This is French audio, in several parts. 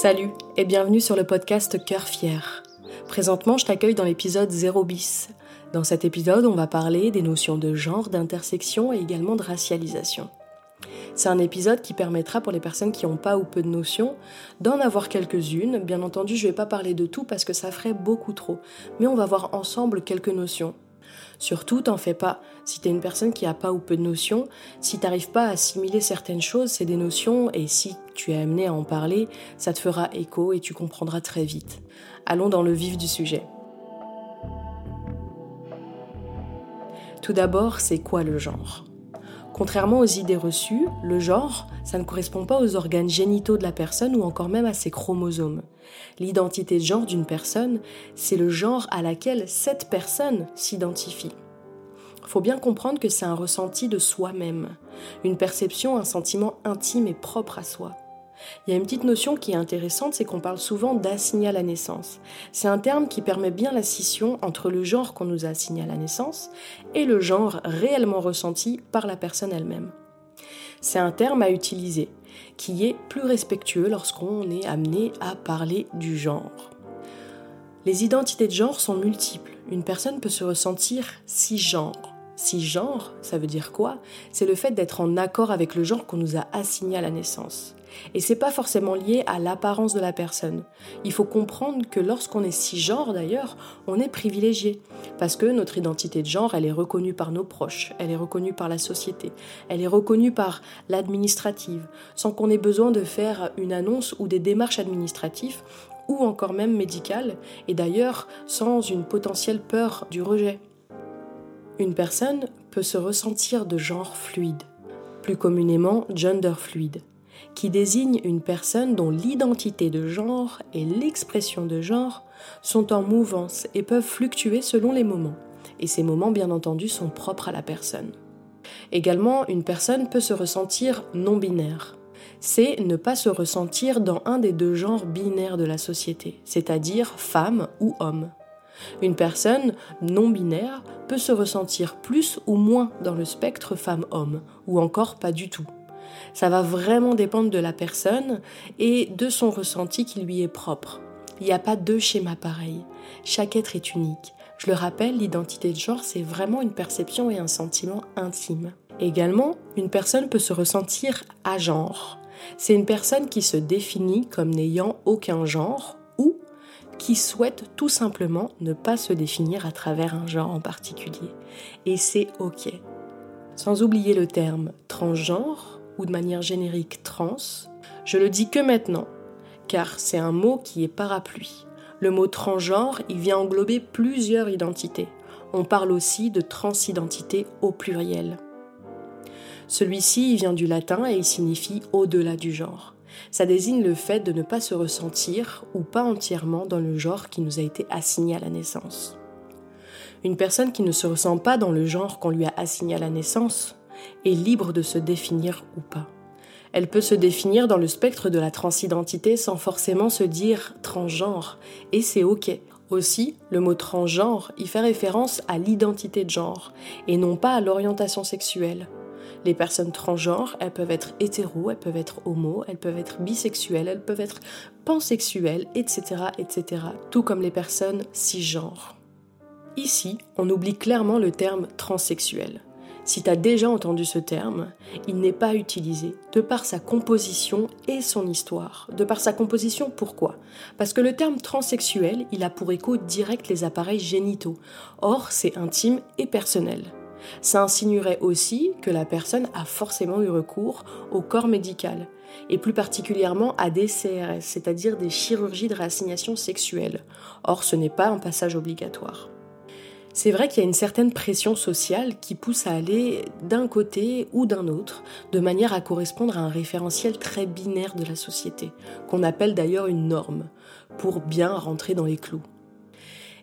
Salut et bienvenue sur le podcast Cœur Fier. Présentement, je t'accueille dans l'épisode 0 bis. Dans cet épisode, on va parler des notions de genre, d'intersection et également de racialisation. C'est un épisode qui permettra pour les personnes qui n'ont pas ou peu de notions d'en avoir quelques-unes. Bien entendu, je ne vais pas parler de tout parce que ça ferait beaucoup trop, mais on va voir ensemble quelques notions. Surtout, t'en fais pas. Si t'es une personne qui a pas ou peu de notions, si t'arrives pas à assimiler certaines choses, c'est des notions, et si tu es amené à en parler, ça te fera écho et tu comprendras très vite. Allons dans le vif du sujet. Tout d'abord, c'est quoi le genre? Contrairement aux idées reçues, le genre, ça ne correspond pas aux organes génitaux de la personne ou encore même à ses chromosomes. L'identité de genre d'une personne, c'est le genre à laquelle cette personne s'identifie. Faut bien comprendre que c'est un ressenti de soi-même, une perception, un sentiment intime et propre à soi. Il y a une petite notion qui est intéressante, c'est qu'on parle souvent d'assigné à la naissance. C'est un terme qui permet bien la scission entre le genre qu'on nous a assigné à la naissance et le genre réellement ressenti par la personne elle-même. C'est un terme à utiliser qui est plus respectueux lorsqu'on est amené à parler du genre. Les identités de genre sont multiples. Une personne peut se ressentir cisgenre. Cisgenre, ça veut dire quoi? C'est le fait d'être en accord avec le genre qu'on nous a assigné à la naissance. Et c'est pas forcément lié à l'apparence de la personne. Il faut comprendre que lorsqu'on est cisgenre d'ailleurs, on est privilégié. Parce que notre identité de genre, elle est reconnue par nos proches, elle est reconnue par la société, elle est reconnue par l'administrative, sans qu'on ait besoin de faire une annonce ou des démarches administratives ou encore même médicales, et d'ailleurs sans une potentielle peur du rejet. Une personne peut se ressentir de genre fluide, plus communément gender fluide qui désigne une personne dont l'identité de genre et l'expression de genre sont en mouvance et peuvent fluctuer selon les moments. Et ces moments, bien entendu, sont propres à la personne. Également, une personne peut se ressentir non-binaire. C'est ne pas se ressentir dans un des deux genres binaires de la société, c'est-à-dire femme ou homme. Une personne non binaire peut se ressentir plus ou moins dans le spectre femme-homme, ou encore pas du tout. Ça va vraiment dépendre de la personne et de son ressenti qui lui est propre. Il n'y a pas deux schémas pareils. Chaque être est unique. Je le rappelle, l'identité de genre, c'est vraiment une perception et un sentiment intime. Également, une personne peut se ressentir à genre. C'est une personne qui se définit comme n'ayant aucun genre ou qui souhaite tout simplement ne pas se définir à travers un genre en particulier. Et c'est OK. Sans oublier le terme transgenre, ou de manière générique trans, je le dis que maintenant, car c'est un mot qui est parapluie. Le mot transgenre, il vient englober plusieurs identités. On parle aussi de transidentité au pluriel. Celui-ci vient du latin et il signifie au-delà du genre. Ça désigne le fait de ne pas se ressentir ou pas entièrement dans le genre qui nous a été assigné à la naissance. Une personne qui ne se ressent pas dans le genre qu'on lui a assigné à la naissance est libre de se définir ou pas. Elle peut se définir dans le spectre de la transidentité sans forcément se dire transgenre, et c'est ok. Aussi, le mot transgenre y fait référence à l'identité de genre, et non pas à l'orientation sexuelle. Les personnes transgenres, elles peuvent être hétéro, elles peuvent être homo, elles peuvent être bisexuelles, elles peuvent être pansexuelles, etc., etc., tout comme les personnes cisgenres. Ici, on oublie clairement le terme transsexuel. Si tu as déjà entendu ce terme, il n'est pas utilisé, de par sa composition et son histoire. De par sa composition, pourquoi? Parce que le terme transsexuel, il a pour écho direct les appareils génitaux. Or, c'est intime et personnel. Ça insinuerait aussi que la personne a forcément eu recours au corps médical, et plus particulièrement à des CRS, c'est-à-dire des chirurgies de réassignation sexuelle. Or, ce n'est pas un passage obligatoire. C'est vrai qu'il y a une certaine pression sociale qui pousse à aller d'un côté ou d'un autre, de manière à correspondre à un référentiel très binaire de la société, qu'on appelle d'ailleurs une norme, pour bien rentrer dans les clous.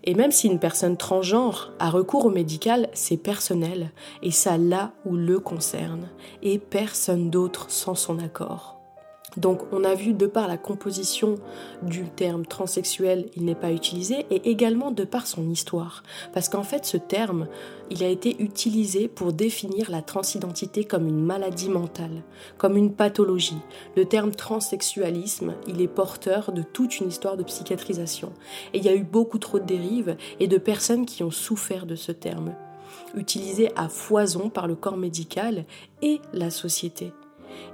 Et même si une personne transgenre a recours au médical, c'est personnel, et ça là où le concerne, et personne d'autre sans son accord. Donc on a vu de par la composition du terme transsexuel, il n'est pas utilisé, et également de par son histoire. Parce qu'en fait ce terme, il a été utilisé pour définir la transidentité comme une maladie mentale, comme une pathologie. Le terme transsexualisme, il est porteur de toute une histoire de psychiatrisation. Et il y a eu beaucoup trop de dérives et de personnes qui ont souffert de ce terme, utilisé à foison par le corps médical et la société.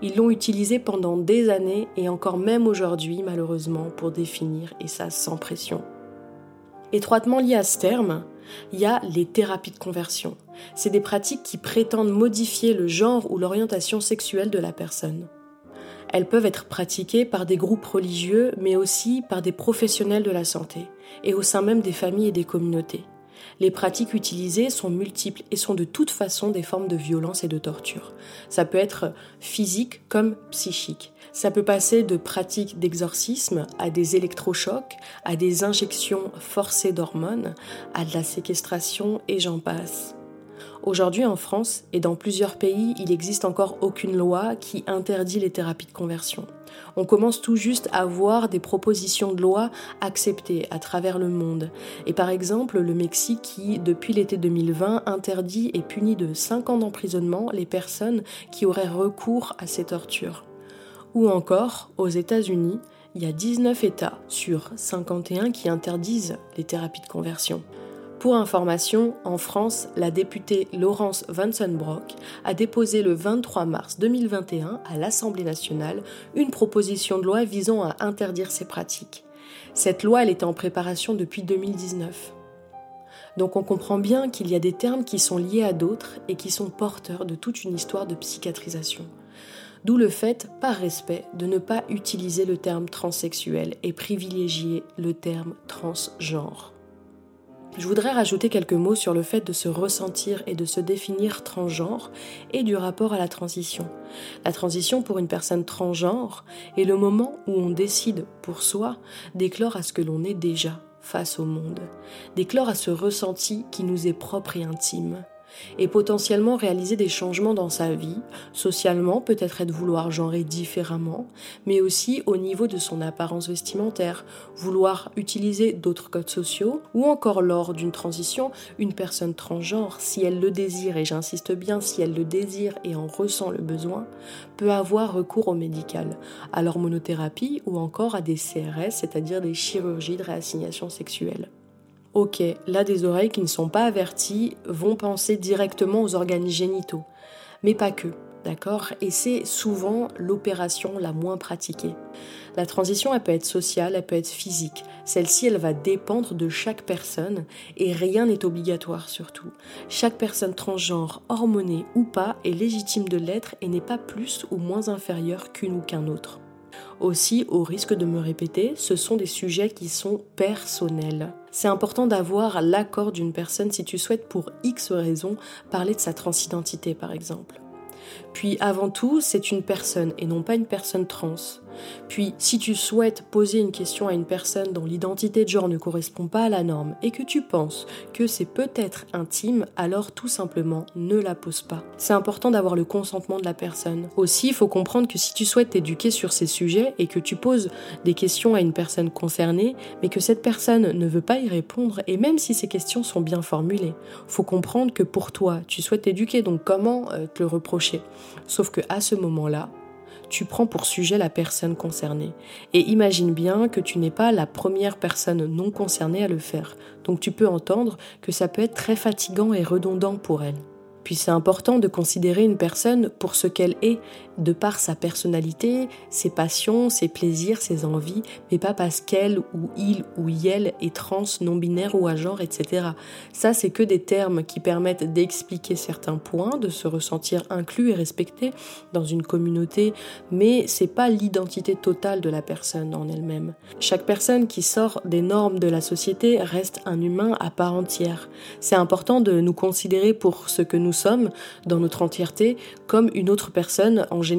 Ils l'ont utilisé pendant des années et encore même aujourd'hui malheureusement pour définir, et ça sans pression. Étroitement lié à ce terme, il y a les thérapies de conversion. C'est des pratiques qui prétendent modifier le genre ou l'orientation sexuelle de la personne. Elles peuvent être pratiquées par des groupes religieux, mais aussi par des professionnels de la santé, et au sein même des familles et des communautés. Les pratiques utilisées sont multiples et sont de toute façon des formes de violence et de torture. Ça peut être physique comme psychique. Ça peut passer de pratiques d'exorcisme à des électrochocs, à des injections forcées d'hormones, à de la séquestration et j'en passe. Aujourd'hui en France et dans plusieurs pays, il n'existe encore aucune loi qui interdit les thérapies de conversion. On commence tout juste à voir des propositions de loi acceptées à travers le monde. Et par exemple, le Mexique qui, depuis l'été 2020, interdit et punit de 5 ans d'emprisonnement les personnes qui auraient recours à ces tortures. Ou encore, aux États-Unis, il y a 19 États sur 51 qui interdisent les thérapies de conversion. Pour information, en France, la députée Laurence Vansenbrock a déposé le 23 mars 2021 à l'Assemblée nationale une proposition de loi visant à interdire ces pratiques. Cette loi, elle était en préparation depuis 2019. Donc on comprend bien qu'il y a des termes qui sont liés à d'autres et qui sont porteurs de toute une histoire de psychiatrisation. D'où le fait, par respect, de ne pas utiliser le terme transsexuel et privilégier le terme transgenre. Je voudrais rajouter quelques mots sur le fait de se ressentir et de se définir transgenre et du rapport à la transition. La transition pour une personne transgenre est le moment où on décide pour soi d'éclore à ce que l'on est déjà face au monde, d'éclore à ce ressenti qui nous est propre et intime et potentiellement réaliser des changements dans sa vie, socialement peut-être être vouloir genrer différemment, mais aussi au niveau de son apparence vestimentaire, vouloir utiliser d'autres codes sociaux, ou encore lors d'une transition, une personne transgenre, si elle le désire, et j'insiste bien, si elle le désire et en ressent le besoin, peut avoir recours au médical, à l'hormonothérapie ou encore à des CRS, c'est-à-dire des chirurgies de réassignation sexuelle. Ok, là des oreilles qui ne sont pas averties vont penser directement aux organes génitaux, mais pas que, d'accord? Et c'est souvent l'opération la moins pratiquée. La transition, elle peut être sociale, elle peut être physique. Celle-ci, elle va dépendre de chaque personne et rien n'est obligatoire surtout. Chaque personne transgenre, hormonée ou pas, est légitime de l'être et n'est pas plus ou moins inférieure qu'une ou qu'un autre. Aussi, au risque de me répéter, ce sont des sujets qui sont personnels. C'est important d'avoir l'accord d'une personne si tu souhaites pour X raisons parler de sa transidentité par exemple. Puis avant tout, c'est une personne et non pas une personne trans. Puis, si tu souhaites poser une question à une personne dont l'identité de genre ne correspond pas à la norme et que tu penses que c'est peut-être intime, alors tout simplement ne la pose pas. C'est important d'avoir le consentement de la personne. Aussi, il faut comprendre que si tu souhaites t'éduquer sur ces sujets et que tu poses des questions à une personne concernée, mais que cette personne ne veut pas y répondre, et même si ces questions sont bien formulées, faut comprendre que pour toi, tu souhaites t'éduquer, donc comment euh, te le reprocher? Sauf que à ce moment-là, tu prends pour sujet la personne concernée. Et imagine bien que tu n'es pas la première personne non concernée à le faire. Donc tu peux entendre que ça peut être très fatigant et redondant pour elle. Puis c'est important de considérer une personne pour ce qu'elle est, de par sa personnalité, ses passions, ses plaisirs, ses envies, mais pas parce qu'elle ou il ou elle est trans, non-binaire ou à genre, etc. Ça, c'est que des termes qui permettent d'expliquer certains points, de se ressentir inclus et respecté dans une communauté, mais c'est pas l'identité totale de la personne en elle-même. Chaque personne qui sort des normes de la société reste un humain à part entière. C'est important de nous considérer pour ce que nous sommes dans notre entièreté comme une autre personne en général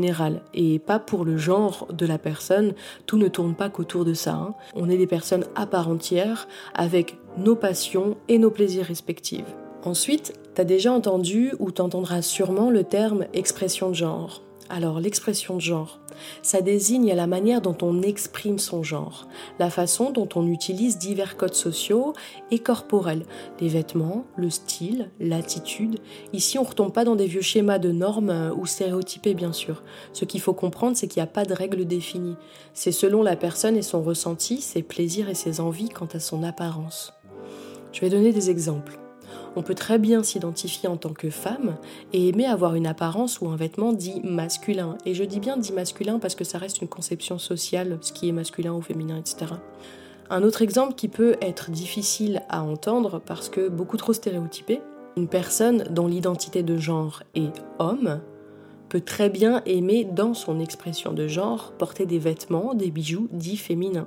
et pas pour le genre de la personne. Tout ne tourne pas qu'autour de ça. Hein. On est des personnes à part entière avec nos passions et nos plaisirs respectifs. Ensuite, t'as déjà entendu ou t'entendras sûrement le terme expression de genre. Alors l'expression de genre, ça désigne la manière dont on exprime son genre, la façon dont on utilise divers codes sociaux et corporels, les vêtements, le style, l'attitude. Ici on ne retombe pas dans des vieux schémas de normes euh, ou stéréotypés bien sûr. Ce qu'il faut comprendre c'est qu'il n'y a pas de règles définies. C'est selon la personne et son ressenti, ses plaisirs et ses envies quant à son apparence. Je vais donner des exemples on peut très bien s'identifier en tant que femme et aimer avoir une apparence ou un vêtement dit masculin. Et je dis bien dit masculin parce que ça reste une conception sociale, ce qui est masculin ou féminin, etc. Un autre exemple qui peut être difficile à entendre parce que beaucoup trop stéréotypé, une personne dont l'identité de genre est homme peut très bien aimer dans son expression de genre porter des vêtements, des bijoux dits féminins.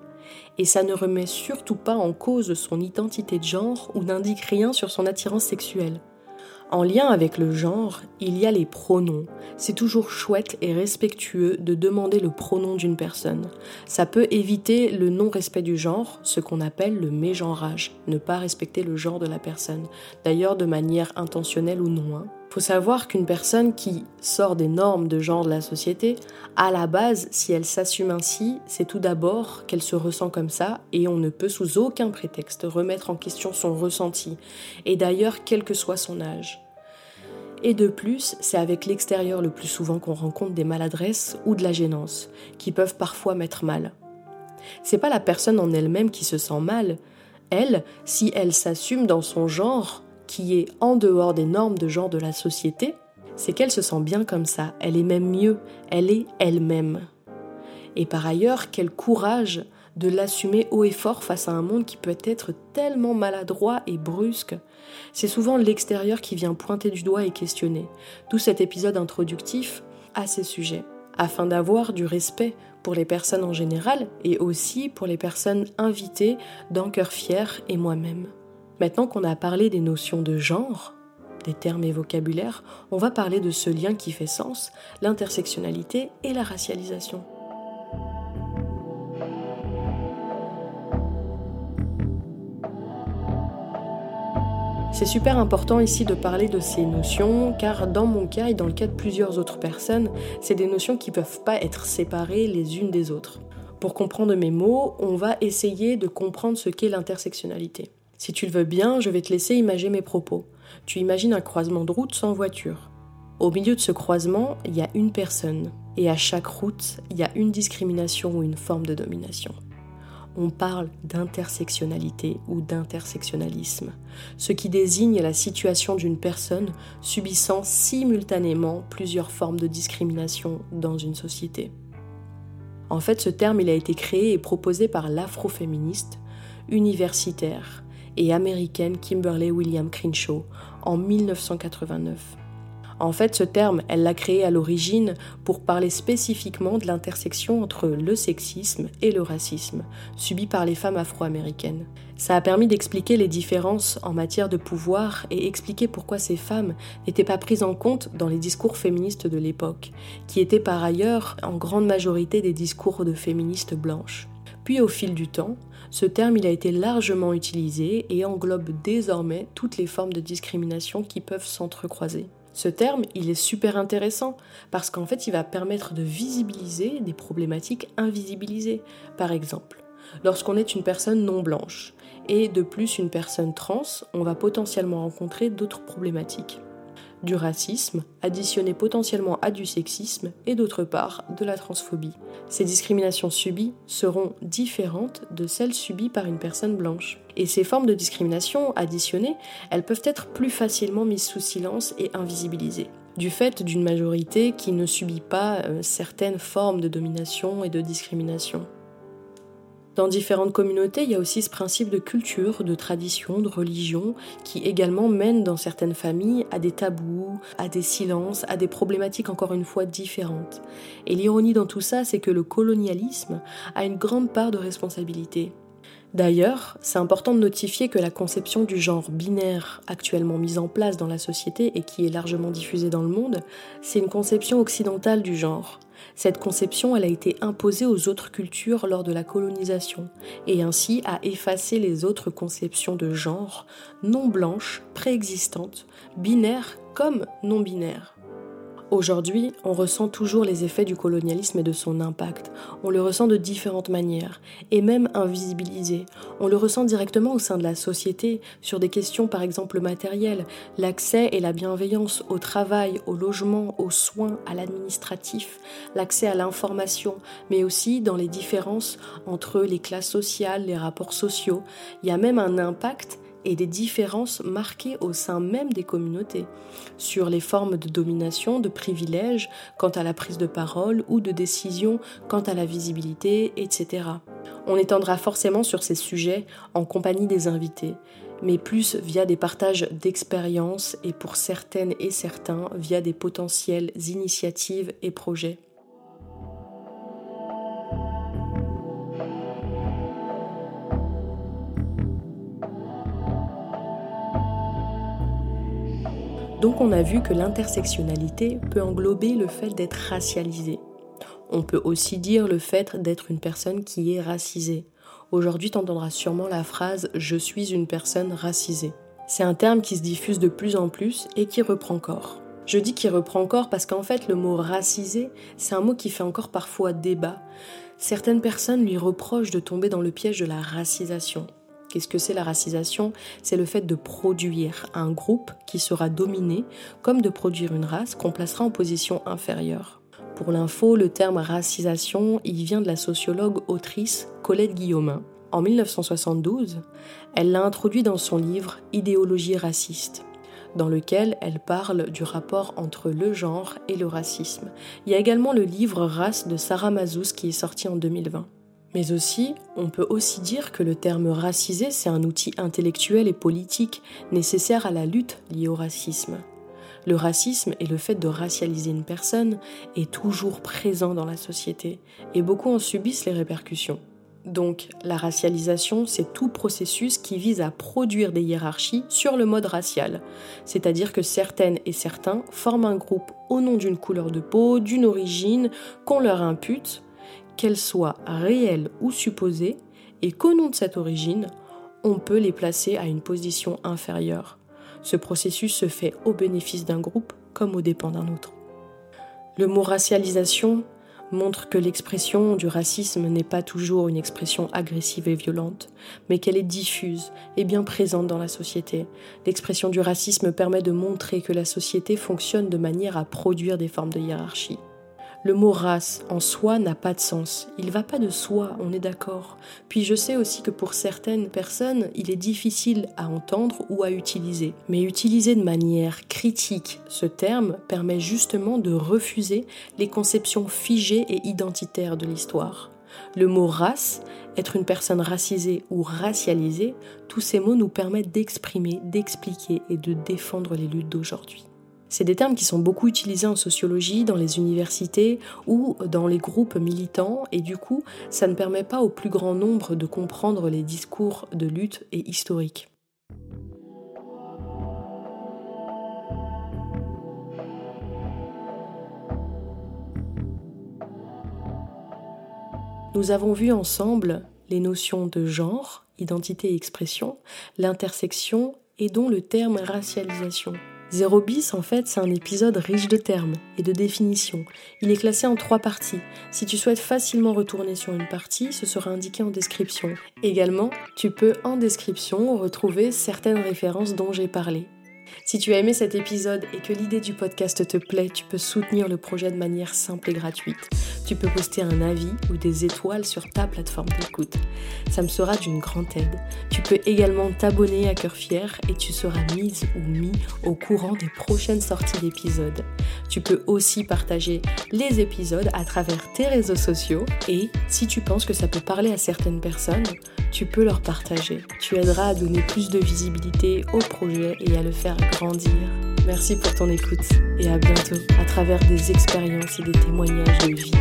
Et ça ne remet surtout pas en cause son identité de genre ou n'indique rien sur son attirance sexuelle. En lien avec le genre, il y a les pronoms. C'est toujours chouette et respectueux de demander le pronom d'une personne. Ça peut éviter le non-respect du genre, ce qu'on appelle le mégenrage, ne pas respecter le genre de la personne, d'ailleurs de manière intentionnelle ou non. Hein faut savoir qu'une personne qui sort des normes de genre de la société, à la base, si elle s'assume ainsi, c'est tout d'abord qu'elle se ressent comme ça et on ne peut sous aucun prétexte remettre en question son ressenti, et d'ailleurs quel que soit son âge. Et de plus, c'est avec l'extérieur le plus souvent qu'on rencontre des maladresses ou de la gênance, qui peuvent parfois mettre mal. C'est pas la personne en elle-même qui se sent mal, elle, si elle s'assume dans son genre, qui est en dehors des normes de genre de la société, c'est qu'elle se sent bien comme ça, elle est même mieux, elle est elle-même. Et par ailleurs, quel courage de l'assumer haut et fort face à un monde qui peut être tellement maladroit et brusque. C'est souvent l'extérieur qui vient pointer du doigt et questionner. D'où cet épisode introductif à ces sujets, afin d'avoir du respect pour les personnes en général et aussi pour les personnes invitées d'un cœur fier et moi-même. Maintenant qu'on a parlé des notions de genre, des termes et vocabulaires, on va parler de ce lien qui fait sens, l'intersectionnalité et la racialisation. C'est super important ici de parler de ces notions car dans mon cas et dans le cas de plusieurs autres personnes, c'est des notions qui ne peuvent pas être séparées les unes des autres. Pour comprendre mes mots, on va essayer de comprendre ce qu'est l'intersectionnalité. Si tu le veux bien, je vais te laisser imager mes propos. Tu imagines un croisement de route sans voiture. Au milieu de ce croisement, il y a une personne, et à chaque route, il y a une discrimination ou une forme de domination. On parle d'intersectionnalité ou d'intersectionnalisme, ce qui désigne la situation d'une personne subissant simultanément plusieurs formes de discrimination dans une société. En fait, ce terme il a été créé et proposé par l'afroféministe universitaire et américaine Kimberly William Crenshaw en 1989. En fait, ce terme, elle l'a créé à l'origine pour parler spécifiquement de l'intersection entre le sexisme et le racisme subi par les femmes afro-américaines. Ça a permis d'expliquer les différences en matière de pouvoir et expliquer pourquoi ces femmes n'étaient pas prises en compte dans les discours féministes de l'époque, qui étaient par ailleurs en grande majorité des discours de féministes blanches. Puis au fil du temps, ce terme il a été largement utilisé et englobe désormais toutes les formes de discrimination qui peuvent s'entrecroiser. Ce terme, il est super intéressant parce qu'en fait, il va permettre de visibiliser des problématiques invisibilisées. Par exemple, lorsqu'on est une personne non blanche et de plus une personne trans, on va potentiellement rencontrer d'autres problématiques du racisme, additionné potentiellement à du sexisme, et d'autre part de la transphobie. Ces discriminations subies seront différentes de celles subies par une personne blanche. Et ces formes de discrimination additionnées, elles peuvent être plus facilement mises sous silence et invisibilisées du fait d'une majorité qui ne subit pas euh, certaines formes de domination et de discrimination. Dans différentes communautés, il y a aussi ce principe de culture, de tradition, de religion, qui également mène dans certaines familles à des tabous, à des silences, à des problématiques encore une fois différentes. Et l'ironie dans tout ça, c'est que le colonialisme a une grande part de responsabilité. D'ailleurs, c'est important de notifier que la conception du genre binaire actuellement mise en place dans la société et qui est largement diffusée dans le monde, c'est une conception occidentale du genre. Cette conception, elle a été imposée aux autres cultures lors de la colonisation, et ainsi a effacé les autres conceptions de genre non blanches, préexistantes, binaires comme non binaires. Aujourd'hui, on ressent toujours les effets du colonialisme et de son impact. On le ressent de différentes manières, et même invisibilisé. On le ressent directement au sein de la société, sur des questions par exemple matérielles, l'accès et la bienveillance au travail, au logement, aux soins, à l'administratif, l'accès à l'information, mais aussi dans les différences entre les classes sociales, les rapports sociaux. Il y a même un impact et des différences marquées au sein même des communautés, sur les formes de domination, de privilèges quant à la prise de parole ou de décision quant à la visibilité, etc. On étendra forcément sur ces sujets en compagnie des invités, mais plus via des partages d'expériences et pour certaines et certains via des potentielles initiatives et projets. Donc on a vu que l'intersectionnalité peut englober le fait d'être racialisé. On peut aussi dire le fait d'être une personne qui est racisée. Aujourd'hui, tu entendras sûrement la phrase Je suis une personne racisée. C'est un terme qui se diffuse de plus en plus et qui reprend corps. Je dis qu'il reprend corps parce qu'en fait, le mot racisé, c'est un mot qui fait encore parfois débat. Certaines personnes lui reprochent de tomber dans le piège de la racisation. Qu'est-ce que c'est la racisation? C'est le fait de produire un groupe qui sera dominé, comme de produire une race qu'on placera en position inférieure. Pour l'info, le terme racisation, il vient de la sociologue autrice Colette Guillaumin. En 1972, elle l'a introduit dans son livre Idéologie raciste dans lequel elle parle du rapport entre le genre et le racisme. Il y a également le livre Race de Sarah Mazous qui est sorti en 2020. Mais aussi, on peut aussi dire que le terme racisé, c'est un outil intellectuel et politique nécessaire à la lutte liée au racisme. Le racisme et le fait de racialiser une personne est toujours présent dans la société et beaucoup en subissent les répercussions. Donc la racialisation, c'est tout processus qui vise à produire des hiérarchies sur le mode racial, c'est-à-dire que certaines et certains forment un groupe au nom d'une couleur de peau, d'une origine qu'on leur impute qu'elles soient réelles ou supposées, et qu'au nom de cette origine, on peut les placer à une position inférieure. Ce processus se fait au bénéfice d'un groupe comme au dépens d'un autre. Le mot racialisation montre que l'expression du racisme n'est pas toujours une expression agressive et violente, mais qu'elle est diffuse et bien présente dans la société. L'expression du racisme permet de montrer que la société fonctionne de manière à produire des formes de hiérarchie. Le mot race en soi n'a pas de sens. Il va pas de soi, on est d'accord. Puis je sais aussi que pour certaines personnes, il est difficile à entendre ou à utiliser. Mais utiliser de manière critique ce terme permet justement de refuser les conceptions figées et identitaires de l'histoire. Le mot race, être une personne racisée ou racialisée, tous ces mots nous permettent d'exprimer, d'expliquer et de défendre les luttes d'aujourd'hui. C'est des termes qui sont beaucoup utilisés en sociologie, dans les universités ou dans les groupes militants, et du coup, ça ne permet pas au plus grand nombre de comprendre les discours de lutte et historiques. Nous avons vu ensemble les notions de genre, identité et expression, l'intersection et dont le terme racialisation. Zéro bis, en fait, c'est un épisode riche de termes et de définitions. Il est classé en trois parties. Si tu souhaites facilement retourner sur une partie, ce sera indiqué en description. Également, tu peux en description retrouver certaines références dont j'ai parlé. Si tu as aimé cet épisode et que l'idée du podcast te plaît, tu peux soutenir le projet de manière simple et gratuite. Tu peux poster un avis ou des étoiles sur ta plateforme d'écoute. Ça me sera d'une grande aide. Tu peux également t'abonner à Cœur Fier et tu seras mise ou mis au courant des prochaines sorties d'épisodes. Tu peux aussi partager les épisodes à travers tes réseaux sociaux et si tu penses que ça peut parler à certaines personnes, tu peux leur partager. Tu aideras à donner plus de visibilité au projet et à le faire grandir. Merci pour ton écoute et à bientôt à travers des expériences et des témoignages de vie.